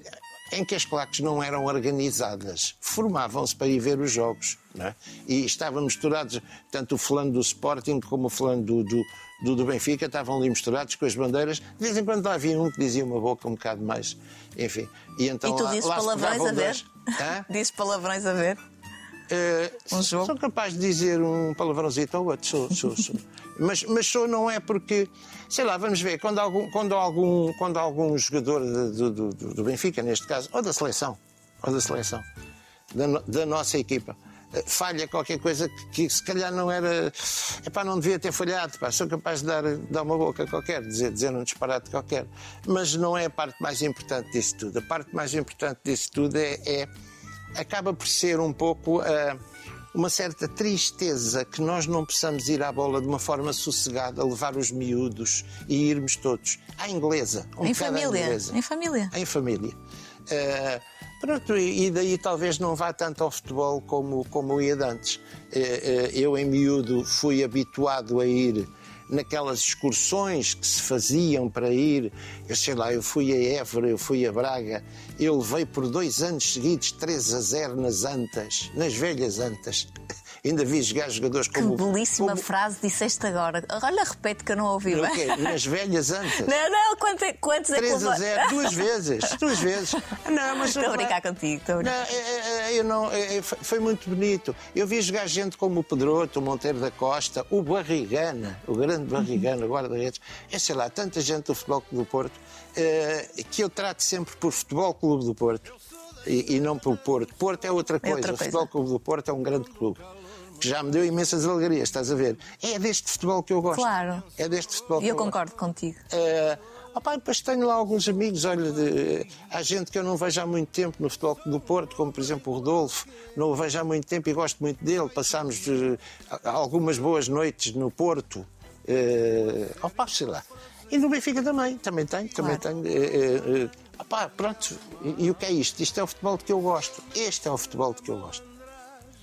S1: em que as claques não eram organizadas, formavam-se para ir ver os jogos. É? E estavam misturados, tanto o fulano do Sporting como o fulano do, do, do, do Benfica, estavam ali misturados com as bandeiras. De vez em quando lá havia um que dizia uma boca um bocado mais. Enfim. E, então
S3: e tu
S1: lá,
S3: dizes
S1: lá
S3: palavrões a ver?
S1: dois.
S3: Dizes palavrões a ver?
S1: Eh,
S3: Um jogo?
S1: Sou capaz de dizer um palavrãozinho ou outro, sou, sou, sou. mas, mas sou não é porque, sei lá, vamos ver, quando algum, quando algum, quando algum jogador do, do, do- Benfica, neste caso, ou da seleção, ou da seleção, da, da nossa equipa, eh, falha qualquer coisa que, que se calhar não era. Epá, não devia ter falhado. Pá, sou capaz de dar, dar uma boca qualquer, dizer, dizer um disparate qualquer. Mas não é a parte mais importante disso tudo. A parte mais importante disso tudo é- é acaba por ser um pouco ah, uma certa tristeza que nós não possamos ir à bola de uma forma sossegada, levar os miúdos e irmos todos à inglesa. um
S3: em família.
S1: inglesa.
S3: Em família.
S1: Em família. Ah, pronto, e daí talvez não vá tanto ao futebol como, como ia antes. Ah, eu, em miúdo, fui habituado a ir naquelas excursões que se faziam para ir. Eu sei lá, eu fui a Évora, eu fui a Braga, eu levei por dois anos seguidos 3 a 0 nas Antas, nas velhas Antas. Ainda vi jogar jogadores
S3: Que
S1: como.
S3: belíssima
S1: como-
S3: frase disseste agora. Olha, repete que eu não ouvi
S1: no
S3: bem.
S1: quê? Nas velhas Antas.
S3: Não, não, quantos, quantos é que
S1: 3 a
S3: levou-
S1: 0, duas vezes, duas vezes. Não, mas
S3: Estou a brincar contigo, estou a
S1: Não,
S3: brincar.
S1: é, é, é, eu não, é, é, foi muito bonito. Eu vi jogar gente como o Pedroto, o Monteiro da Costa, o Barrigana, o grande Barrigana, o guarda-redes. É sei lá, tanta gente do Futebol Clube do Porto eh, que eu trato sempre por Futebol Clube do Porto e, e não pelo Porto. Porto é outra coisa.
S3: outra
S1: O
S3: coisa.
S1: Futebol Clube do Porto é um grande clube. Que já me deu imensas alegrias, estás a ver? É deste futebol que eu gosto.
S3: Claro.
S1: É deste futebol que
S3: E
S1: eu
S3: eu
S1: gosto.
S3: concordo contigo.
S1: Eh, opá, depois tenho lá alguns amigos, olha, de- há gente que eu não vejo há muito tempo no Futebol do Porto, como por exemplo o Rodolfo, não o vejo há muito tempo e gosto muito dele. Passámos eh, algumas boas noites no Porto, eh, opá, sei lá. E no Benfica também, também tenho, também
S3: Claro.
S1: tenho. eh, opá, pronto, e, e o que é isto? Isto é o futebol de que eu gosto. Este é o futebol de que eu gosto.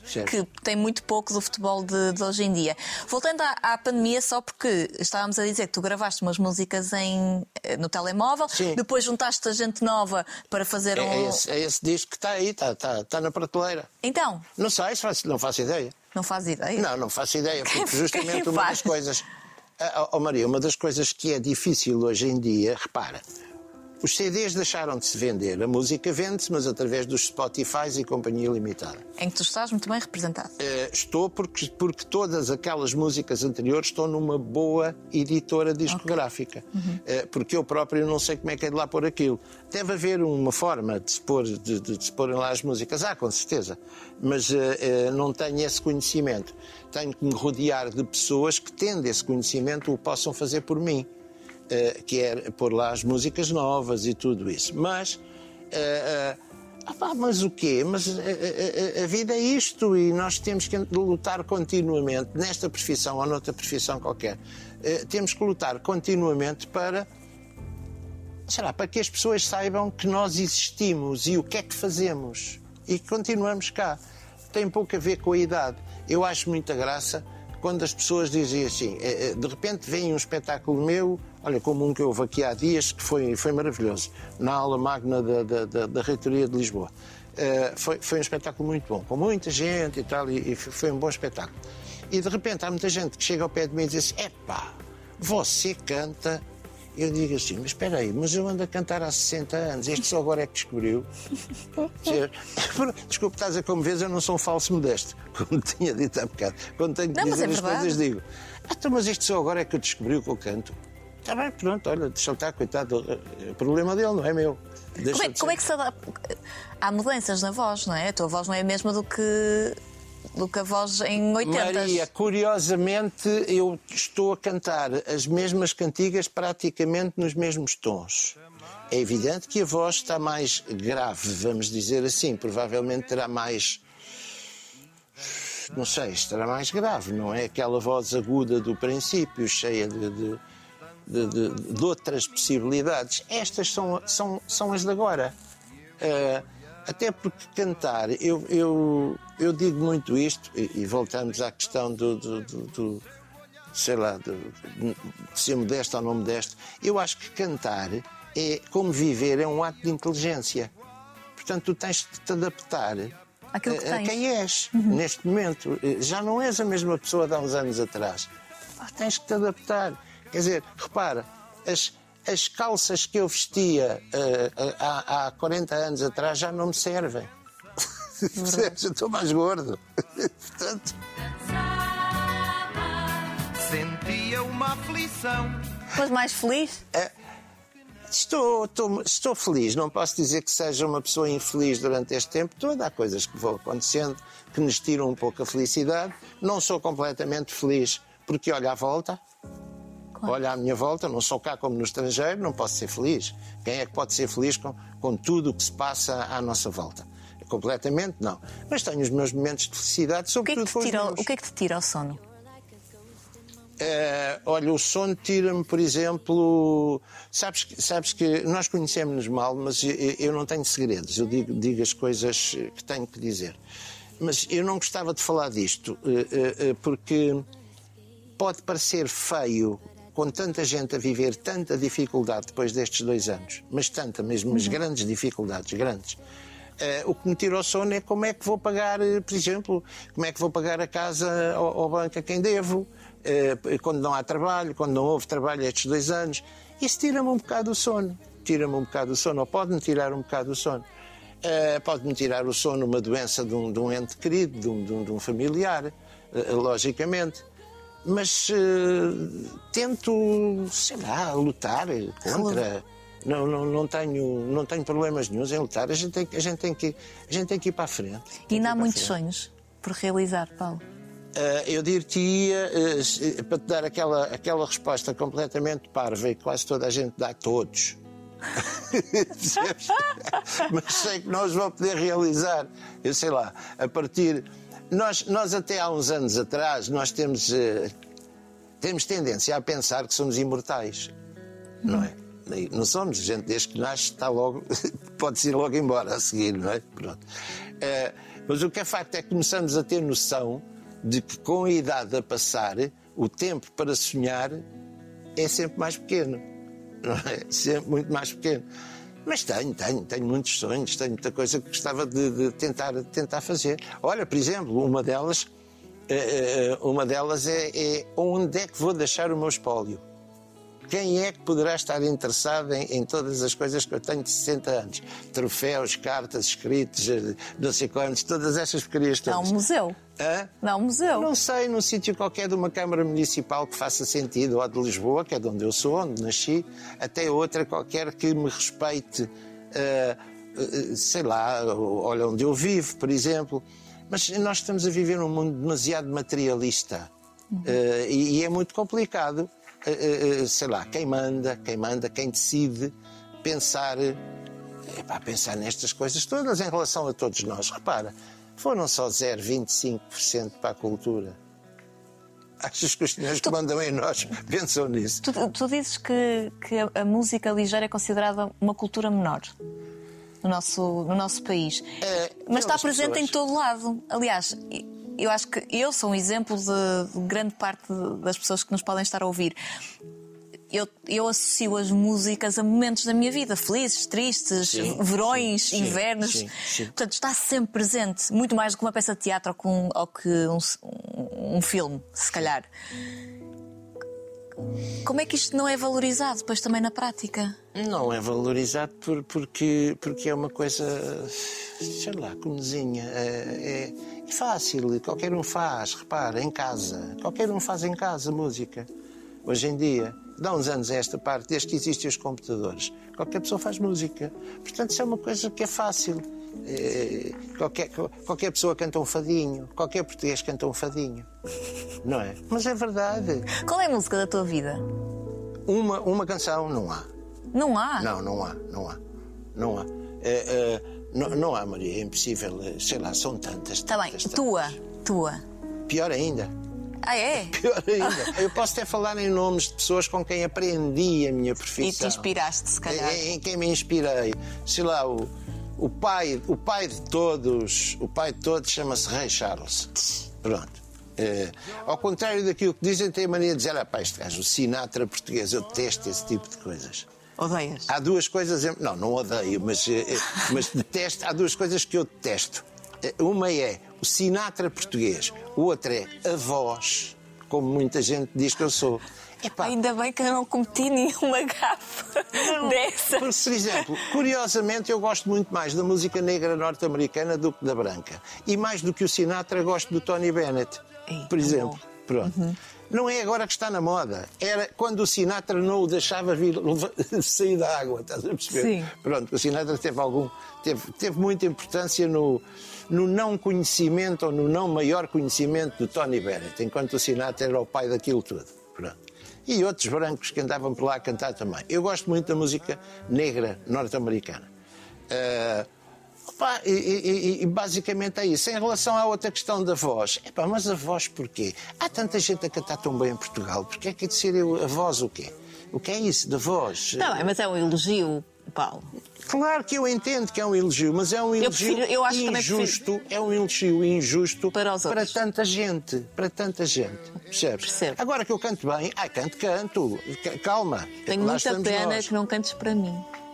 S1: Certo.
S3: que tem muito pouco do futebol de, de hoje em dia. Voltando à, à, pandemia, só porque estávamos a dizer que tu gravaste umas músicas em, eh, no telemóvel,
S1: Sim.
S3: depois juntaste a gente nova para fazer
S1: É,
S3: um.
S1: é esse, é esse disco que está aí, está, está, está na prateleira.
S3: Então,
S1: Não sei, não faço ideia.
S3: não faz ideia?
S1: Não, não faço ideia,
S3: Quem-
S1: porque justamente
S3: quem
S1: uma
S3: faz?
S1: das coisas. Ah, oh, Maria, uma das coisas que é difícil hoje em dia, repara, os CDs deixaram de se vender, a música vende-se, mas através dos Spotify e Companhia Limitada.
S3: Em que tu estás muito bem representado.
S1: Eh, estou porque, porque todas aquelas músicas anteriores estão numa boa editora discográfica. Eh, porque eu próprio não sei como é que é de lá pôr aquilo. Deve haver uma forma de se, pôr, de, de- de se porem lá as músicas. Ah, com certeza. Mas eh, não tenho esse conhecimento. Tenho que me rodear de pessoas que, tendo esse conhecimento, o possam fazer por mim. Eh, que é pôr lá as músicas novas e tudo isso. Mas. eh, ah pá, mas o quê? Mas a, a- a- vida é isto e nós temos que lutar continuamente, nesta profissão ou noutra profissão qualquer. eh, temos que lutar continuamente para. Será? Para que as pessoas saibam que nós existimos e o que é que fazemos. E que continuamos cá. Tem pouco a ver com a idade. Eu acho muita graça quando as pessoas dizem assim, eh, eh, de repente vem um espetáculo meu, olha, como um que houve aqui há dias, que foi, foi maravilhoso, na aula magna da, da, da, da Reitoria de Lisboa. Eh, foi, foi um espetáculo muito bom, com muita gente e tal, e, e foi um bom espetáculo. E de repente há muita gente que chega ao pé de mim e diz assim, epá, você canta eu digo assim, mas espera aí, mas eu ando a cantar há 60 anos, este só agora é que descobriu. Desculpe, estás a como vês, eu não sou um falso modesto, como tinha dito há bocado. Quando tenho que
S3: Não,
S1: dizer
S3: é
S1: as
S3: verdade.
S1: coisas, digo, ah, então, mas este só agora é que eu descobri o que eu canto. Está bem, pronto, olha, deixa estar, coitado, é problema dele, não é meu.
S3: Como é, como é que se adapta? Há mudanças na voz, não é? A tua voz não é a mesma do que, do que a voz em 80.
S1: Maria, curiosamente, eu estou a cantar as mesmas cantigas praticamente nos mesmos tons. É evidente que a voz está mais grave, vamos dizer assim. Provavelmente terá mais. Não sei, estará mais grave, não é aquela voz aguda do princípio, cheia de, de, de- de- outras possibilidades. Estas são, são, são as de agora. Eh, até porque cantar, eu, eu, eu digo muito isto, e, e voltamos à questão do, do- do- do- sei lá, do- de ser modesto ou não modesto. Eu acho que cantar é como viver, é um ato de inteligência. Portanto, tu tens de te adaptar
S3: Aquilo que
S1: a, a quem és neste momento. Já não és a mesma pessoa de há uns anos atrás. Pá, tens que te adaptar. Quer dizer, repara, as, as calças que eu vestia eh, há, há 40 anos atrás já não me servem. Percebes? Eu estou mais gordo. Portanto,
S2: Sentia uma aflição.
S3: Mas mais feliz?
S1: Estou, estou, estou feliz, não posso dizer que seja uma pessoa infeliz durante este tempo todo. Há coisas que vão acontecendo que nos tiram um pouco a felicidade. Não sou completamente feliz porque olho à volta, olho à minha volta, não sou cá como no estrangeiro, não posso ser feliz. Quem é que pode ser feliz com, com tudo o que se passa à nossa volta? Completamente não. Mas tenho os meus momentos de felicidade,
S3: O que, é que
S1: sobretudo
S3: te tira, o que é que te tira o sono?
S1: Eh, olha, o sono tira-me, por exemplo. Sabes, que- sabes que nós conhecemos-nos mal, mas eu, eu não tenho segredos. Eu digo, digo as coisas que tenho que dizer. Mas eu não gostava de falar disto, eh, eh, porque pode parecer feio com tanta gente a viver tanta dificuldade depois destes dois anos, mas tanta mesmo, mas grandes dificuldades, grandes. Eh, o que me tira o sono é como é que vou pagar, eh, por exemplo, como é que vou pagar a casa ao, banco a quem devo, eh, quando não há trabalho, quando não houve trabalho estes dois anos. Isso tira-me um bocado o sono. Tira-me um bocado o sono, ou pode-me tirar um bocado o sono. Pode-me tirar o sono uma doença de um, de um ente querido, de um, de um- familiar, logicamente. Mas eh, tento, sei lá, lutar contra. Não, não, não, tenho, não tenho problemas nenhums em lutar. A gente tem, que- a gente tem, que, a gente tem que ir para a frente.
S3: E ainda há muitos sonhos por realizar, Paulo.
S1: Ah, eu dir-te-ia, ah, se- para te dar aquela, aquela resposta completamente parva e quase toda a gente dá a todos. Mas sei que nós vamos poder realizar. Eu sei lá, a partir. Nós, nós até há uns anos atrás, nós temos, ah, temos tendência a pensar que somos imortais. Não é? Não somos, gente desde que nasce está logo, pode-se ir logo embora a seguir, não é? Pronto. Eh, Mas o que é facto é que começamos a ter noção de que com a idade a passar, o tempo para sonhar é sempre mais pequeno. Não é? Sempre muito mais pequeno. Mas tenho, tenho, tenho muitos sonhos, tenho muita coisa que gostava de, de tentar, tentar fazer. Olha, por exemplo, uma delas, eh, eh, uma delas é, é onde é que vou deixar o meu espólio? Quem é que poderá estar interessado em, em, todas as coisas que eu tenho de 60 anos? Troféus, cartas, escritos, eh, não sei quantos, todas essas porcarias todas.
S3: Há um museu.
S1: Hã?
S3: Não, um museu.
S1: Não sei, num sítio qualquer de uma Câmara Municipal que faça sentido, ou de Lisboa, que é de onde eu sou, onde nasci, até outra qualquer que me respeite, uh, uh, sei lá, olha onde eu vivo, por exemplo. Mas nós estamos a viver num mundo demasiado materialista uhum. uh, e, e é muito complicado sei lá, quem manda, quem manda, quem decide pensar, epá, pensar nestas coisas todas em relação a todos nós. Repara, foram só 0,25% para a cultura. Achas que os senhores tu, que mandam em nós pensam nisso?
S3: Tu, tu dizes que, que a, a música ligeira é considerada uma cultura menor no nosso, no nosso país. É, Mas está presente pessoas. em todo lado. Aliás, eu acho que eu sou um exemplo de, de grande parte das pessoas que nos podem estar a ouvir. Eu, eu, associo as músicas a momentos da minha vida, felizes, tristes, sim, verões, sim, invernos. Sim, Portanto, está sempre presente, muito mais do que uma peça de teatro ou, ou que um, um, filme, se calhar. Como é que isto não é valorizado depois também na prática?
S1: Não é valorizado por, porque, porque é uma coisa, sei lá, comezinha. É, é Fácil, qualquer um faz, repara, em casa. Qualquer um faz em casa música. Hoje em dia, dá uns anos a esta parte, desde que existem os computadores, qualquer pessoa faz música. Portanto, isso é uma coisa que é fácil. É, qualquer, qualquer pessoa canta um fadinho, qualquer português canta um fadinho. Não é? Mas é verdade.
S3: Qual é a música da tua vida?
S1: Uma, uma canção, não há.
S3: Não há?
S1: Não, não há, não há. Não há. É, é, não, não há, Maria, é impossível. Sei lá, são tantas.
S3: Está bem, tantas. tua, tua.
S1: Pior ainda.
S3: Ah, é?
S1: Pior ainda. Eu posso até falar em nomes de pessoas com quem aprendi a minha profissão.
S3: E te inspiraste, se calhar.
S1: Em, em quem me inspirei. Sei lá, o, o, pai, o pai de todos, o pai de todos chama-se Rei Charles. Pronto. É, ao contrário daquilo que dizem, tem a mania de dizer: ah, pá, este gajo, o Sinatra português, eu detesto esse tipo de coisas.
S3: Odeias?
S1: Há duas coisas. Não, não odeio, mas, eh, eh, mas detesto. Há duas coisas que eu detesto. Eh, uma é o Sinatra português, o outro é a voz, como muita gente diz que eu sou.
S3: Epá. Ainda bem que eu não cometi nenhuma gafa dessas.
S1: Porque, por exemplo, curiosamente, eu gosto muito mais da música negra norte-americana do que da branca. E mais do que o Sinatra, gosto do Tony Bennett, Ei, por exemplo. Bom. Pronto. Uhum. Não é agora que está na moda. Era quando o Sinatra não o deixava vir sair da água, estás a perceber?
S3: Sim.
S1: Pronto, o Sinatra teve algum. teve, teve muita importância no, no não conhecimento ou no não maior conhecimento do Tony Bennett, enquanto o Sinatra era o pai daquilo tudo. Pronto. E outros brancos que andavam por lá a cantar também. Eu gosto muito da música negra norte-americana. Uh, Opa, e, e, e, basicamente é isso. Em relação à outra questão da voz, epá, mas a voz porquê? Há tanta gente a cantar tão bem em Portugal, porquê é que é de ser eu, a voz o quê? O que é isso da voz?
S3: Não, mas é um elogio, Paulo.
S1: Claro que eu entendo que é um elogio, mas é um elogio eu prefiro, eu injusto. É um elogio injusto
S3: para,
S1: para, tanta gente. Para tanta gente. Percebes?
S3: Percebo.
S1: Agora que eu canto bem, ai, canto, canto. Calma.
S3: Tenho muita pena nós. que não cantes para mim.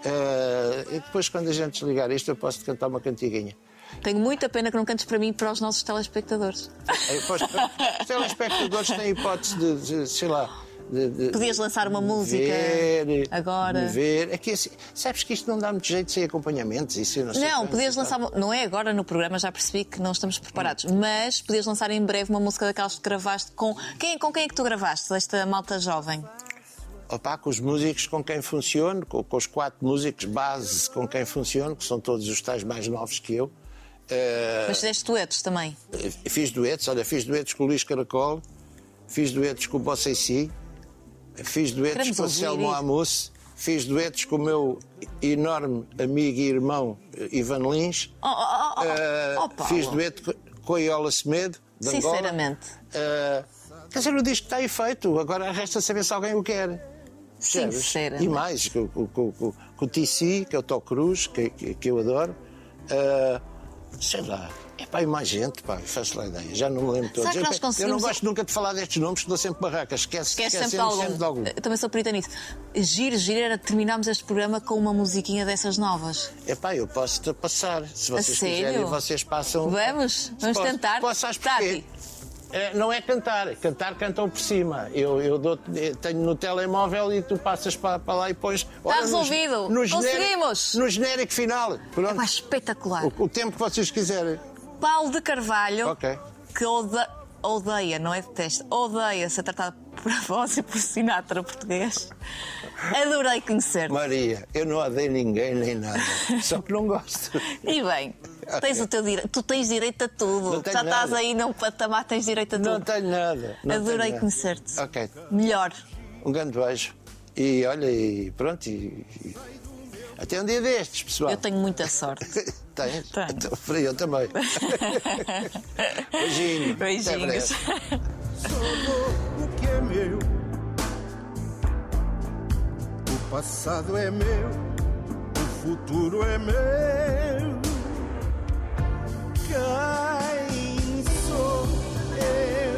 S1: Uh, depois, quando a gente desligar isto, eu posso cantar uma cantiguinha.
S3: Tenho muita pena que não cantes para mim para os nossos telespectadores.
S1: os telespectadores têm hipótese de, de sei lá. De, de,
S3: Podias lançar uma música
S1: ver,
S3: agora.
S1: Ver. É que, assim, sabes que isto não dá muito jeito sem acompanhamentos. Isso não,
S3: não podias lançar. Não é agora no programa, já percebi que não estamos preparados. Hum. Mas podias lançar em breve uma música daquelas que gravaste com. Quem, com quem é que tu gravaste, esta malta jovem?
S1: Opa, com os músicos com quem funciono, com, com, os quatro músicos base com quem funciono, que são todos os tais mais novos que eu.
S3: Uh, Mas fizeste duetos também?
S1: Fiz duetos, olha, fiz duetos com o Luís Caracol, fiz duetos com o Bossei fiz duetos Queremos com o Selmo Amus, fiz duetos com o meu enorme amigo e irmão eh, Ivan Lins,
S3: oh, oh, oh, uh,
S1: fiz dueto com a Iola Semedo, de
S3: Sinceramente.
S1: Uh, quer dizer, o disco está aí feito, agora resta saber se alguém o quer.
S3: Sincera.
S1: E mais, com, com, com, com, o TC, que é o Tó Cruz, que, que, que eu adoro. Uh, Sei lá. É pá, mais gente, pá, faço lá ideia. Já não me lembro todos.
S3: Que nós
S1: Eu- Eu não
S3: conseguimos-
S1: gosto nunca de falar destes nomes, que dou sempre barracas. Esquece,
S3: Esquece sempre de
S1: esquecemos
S3: algum.
S1: sempre de algum.
S3: Eu também sou perita nisso. Giro, giro era terminarmos este programa com uma musiquinha dessas novas.
S1: É pá, eu posso te passar. Se vocês quiserem, vocês passam.
S3: Vamos? Vamos
S1: Posso-
S3: tentar?
S1: Posso, sabes porquê? É, não é cantar, cantar cantam por cima. Eu, eu dou tenho no telemóvel e tu passas para, para lá e pões. No-
S3: resolvido.
S1: no genérico-
S3: Conseguimos.
S1: No genérico final. Pronto.
S3: Pá, espetacular.
S1: O, o tempo que vocês quiserem.
S3: Paulo de Carvalho,
S1: Ok.
S3: que ode- odeia, não é detesta, odeia ser tratado por voz e por Sinatra português. Adorei conhecer-te.
S1: Maria, eu não odeio ninguém nem nada. Só que não gosto.
S3: E bem, tens o teu direito, tu tens direito a tudo.
S1: Não tenho
S3: Já estás
S1: nada.
S3: aí num patamar, tens direito a tudo.
S1: Não tenho nada. não
S3: Adorei
S1: nada.
S3: conhecer-te.
S1: Ok.
S3: Melhor.
S1: Um grande beijo. E olha, e pronto. E, e- até um dia destes, pessoal.
S3: Eu tenho muita sorte.
S1: Tens?
S3: Tenho.
S1: Então, para eu também. Beijinho.
S3: Beijinhos.
S4: Sou o que é meu. O passado é meu. O futuro é meu. Quem sou eu?